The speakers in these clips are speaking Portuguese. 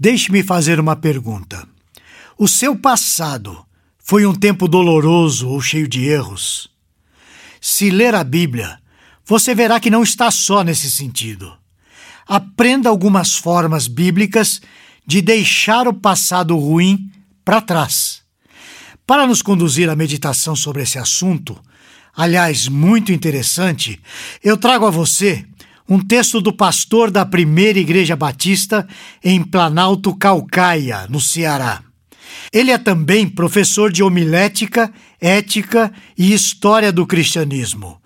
Deixe-me fazer uma pergunta. O seu passado foi um tempo doloroso ou cheio de erros? Se ler a Bíblia, você verá que não está só nesse sentido. Aprenda algumas formas bíblicas de deixar o passado ruim para trás. Para nos conduzir à meditação sobre esse assunto, aliás, muito interessante, eu trago a você um texto do pastor da primeira Igreja Batista em Planalto Calcaia, no Ceará. Ele é também professor de homilética, ética e história do cristianismo.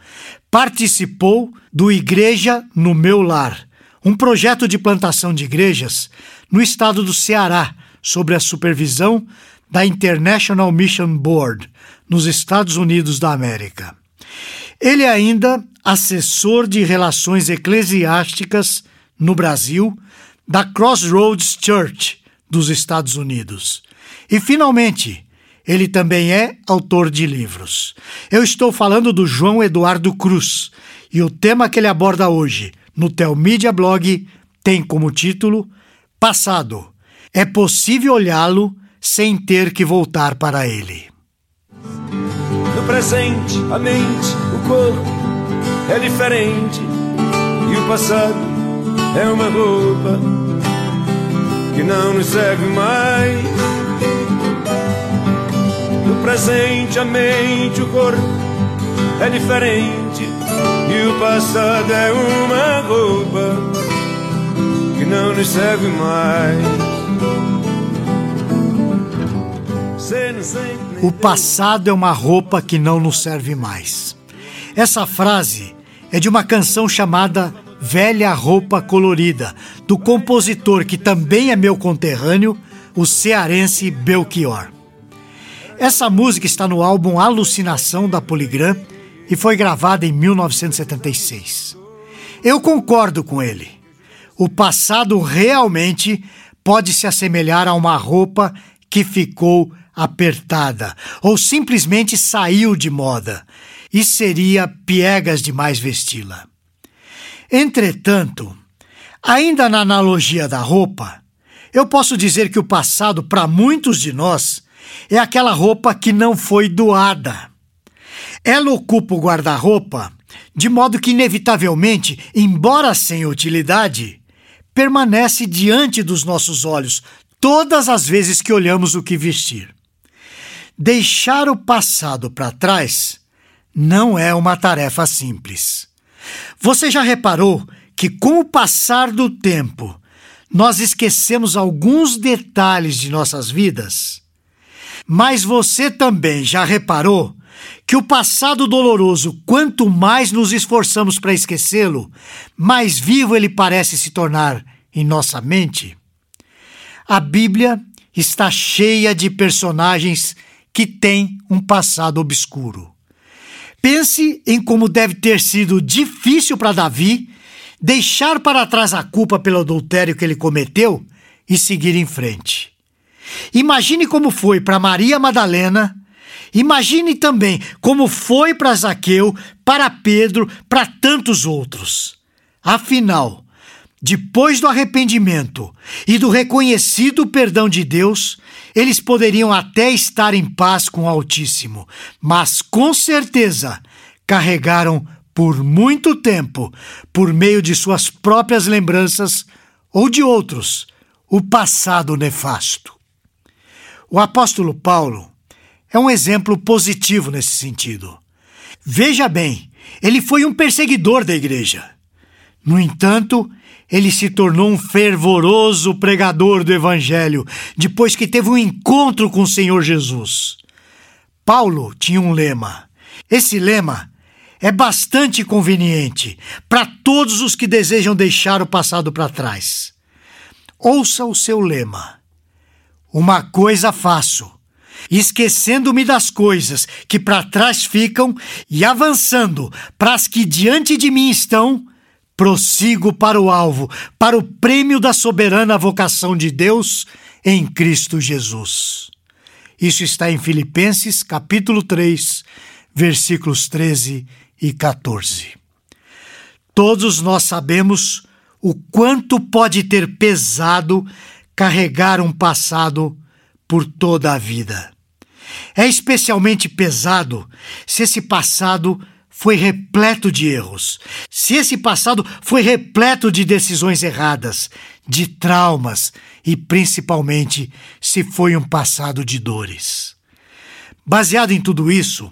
Participou do Igreja no Meu Lar, um projeto de plantação de igrejas no estado do Ceará, sob a supervisão da International Mission Board, nos Estados Unidos da América. Ele é ainda assessor de relações eclesiásticas no Brasil da Crossroads Church dos Estados Unidos. E, finalmente, ele também é autor de livros. Eu estou falando do João Eduardo Cruz e o tema que ele aborda hoje no Telmídia Blog tem como título Passado. É possível olhá-lo sem ter que voltar para ele. No presente, a mente, o corpo é diferente e o passado é uma roupa que não nos serve mais. No presente, a mente, o corpo é diferente e o passado é uma roupa que não nos serve mais. O passado é uma roupa que não nos serve mais. Essa frase é de uma canção chamada Velha Roupa Colorida, do compositor que também é meu conterrâneo, o cearense Belchior. Essa música está no álbum Alucinação da Poligram e foi gravada em 1976. Eu concordo com ele. O passado realmente pode se assemelhar a uma roupa que ficou apertada ou simplesmente saiu de moda e seria piegas demais vesti-la. Entretanto, ainda na analogia da roupa, eu posso dizer que o passado, para muitos de nós, é aquela roupa que não foi doada. Ela ocupa o guarda-roupa de modo que, inevitavelmente, embora sem utilidade, permanece diante dos nossos olhos todas as vezes que olhamos o que vestir. Deixar o passado para trás não é uma tarefa simples. Você já reparou que, com o passar do tempo, nós esquecemos alguns detalhes de nossas vidas? Mas você também já reparou que o passado doloroso, quanto mais nos esforçamos para esquecê-lo, mais vivo ele parece se tornar em nossa mente? A Bíblia está cheia de personagens que tem um passado obscuro. Pense em como deve ter sido difícil para Davi deixar para trás a culpa pelo adultério que ele cometeu e seguir em frente. Imagine como foi para Maria Madalena, imagine também como foi para Zaqueu, para Pedro, para tantos outros. Afinal, depois do arrependimento e do reconhecido perdão de Deus, eles poderiam até estar em paz com o Altíssimo, mas com certeza carregaram por muito tempo, por meio de suas próprias lembranças ou de outros, o passado nefasto. O apóstolo Paulo é um exemplo positivo nesse sentido. Veja bem, ele foi um perseguidor da igreja. No entanto, ele se tornou um fervoroso pregador do Evangelho depois que teve um encontro com o Senhor Jesus. Paulo tinha um lema. Esse lema é bastante conveniente para todos os que desejam deixar o passado para trás. Ouça o seu lema. Uma coisa faço, esquecendo-me das coisas que para trás ficam e avançando para as que diante de mim estão prossigo para o alvo, para o prêmio da soberana vocação de Deus em Cristo Jesus. Isso está em Filipenses, capítulo 3, versículos 13 e 14. Todos nós sabemos o quanto pode ter pesado carregar um passado por toda a vida. É especialmente pesado se esse passado foi repleto de erros, se esse passado foi repleto de decisões erradas, de traumas e principalmente se foi um passado de dores. Baseado em tudo isso,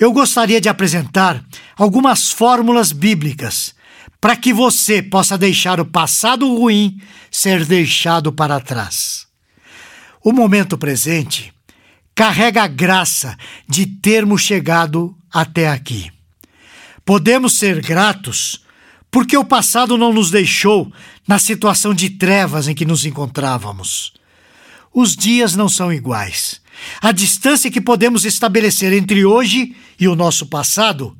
eu gostaria de apresentar algumas fórmulas bíblicas para que você possa deixar o passado ruim ser deixado para trás. O momento presente carrega a graça de termos chegado até aqui. Podemos ser gratos porque o passado não nos deixou na situação de trevas em que nos encontrávamos. Os dias não são iguais. A distância que podemos estabelecer entre hoje e o nosso passado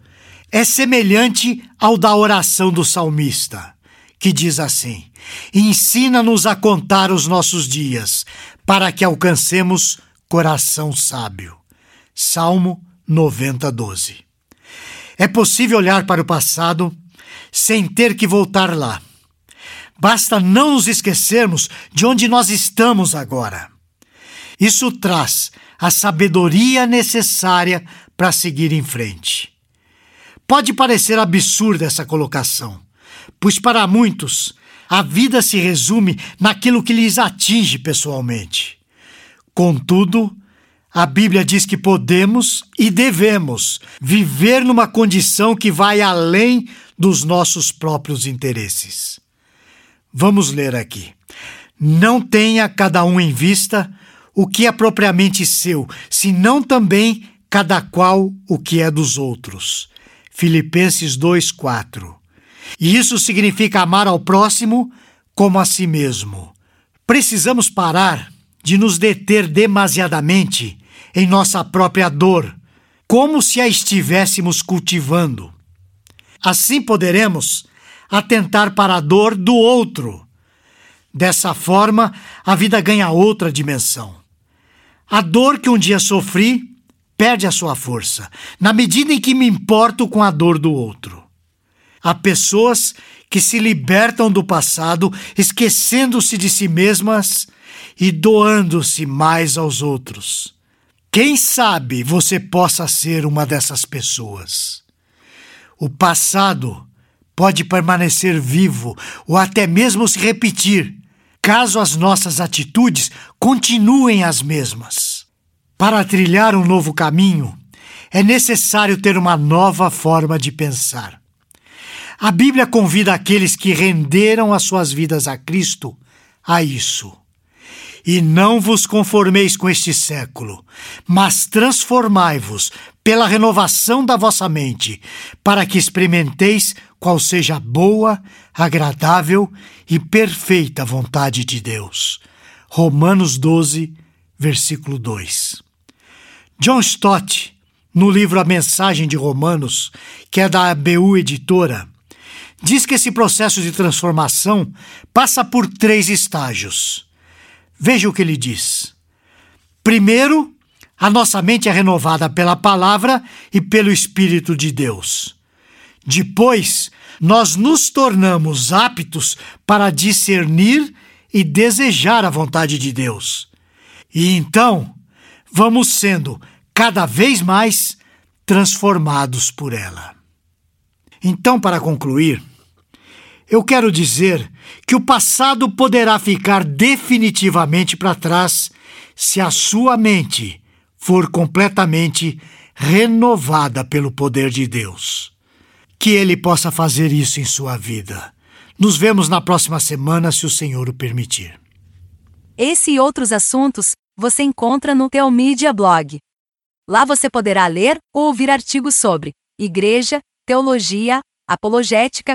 é semelhante ao da oração do salmista, que diz assim: Ensina-nos a contar os nossos dias, para que alcancemos coração sábio. Salmo 90, 12. É possível olhar para o passado sem ter que voltar lá. Basta não nos esquecermos de onde nós estamos agora. Isso traz a sabedoria necessária para seguir em frente. Pode parecer absurda essa colocação, pois para muitos a vida se resume naquilo que lhes atinge pessoalmente. Contudo, a Bíblia diz que podemos e devemos viver numa condição que vai além dos nossos próprios interesses. Vamos ler aqui. Não tenha cada um em vista o que é propriamente seu, senão também cada qual o que é dos outros. Filipenses 2:4. E isso significa amar ao próximo como a si mesmo. Precisamos parar de nos deter demasiadamente em nossa própria dor, como se a estivéssemos cultivando. Assim poderemos atentar para a dor do outro. Dessa forma, a vida ganha outra dimensão. A dor que um dia sofri perde a sua força, na medida em que me importo com a dor do outro. Há pessoas que se libertam do passado, esquecendo-se de si mesmas e doando-se mais aos outros. Quem sabe você possa ser uma dessas pessoas. O passado pode permanecer vivo ou até mesmo se repetir, caso as nossas atitudes continuem as mesmas. Para trilhar um novo caminho, é necessário ter uma nova forma de pensar. A Bíblia convida aqueles que renderam as suas vidas a Cristo a isso. E não vos conformeis com este século, mas transformai-vos pela renovação da vossa mente, para que experimenteis qual seja a boa, agradável e perfeita vontade de Deus. Romanos 12, versículo 2. John Stott, no livro A Mensagem de Romanos, que é da ABU Editora, diz que esse processo de transformação passa por três estágios. Veja o que ele diz. Primeiro, a nossa mente é renovada pela palavra e pelo Espírito de Deus. Depois, nós nos tornamos aptos para discernir e desejar a vontade de Deus. E então, vamos sendo cada vez mais transformados por ela. Então, para concluir, eu quero dizer que o passado poderá ficar definitivamente para trás se a sua mente for completamente renovada pelo poder de Deus. Que Ele possa fazer isso em sua vida. Nos vemos na próxima semana, se o Senhor o permitir. Esse e outros assuntos você encontra no Teomídia Blog. Lá você poderá ler ou ouvir artigos sobre igreja, teologia, apologética,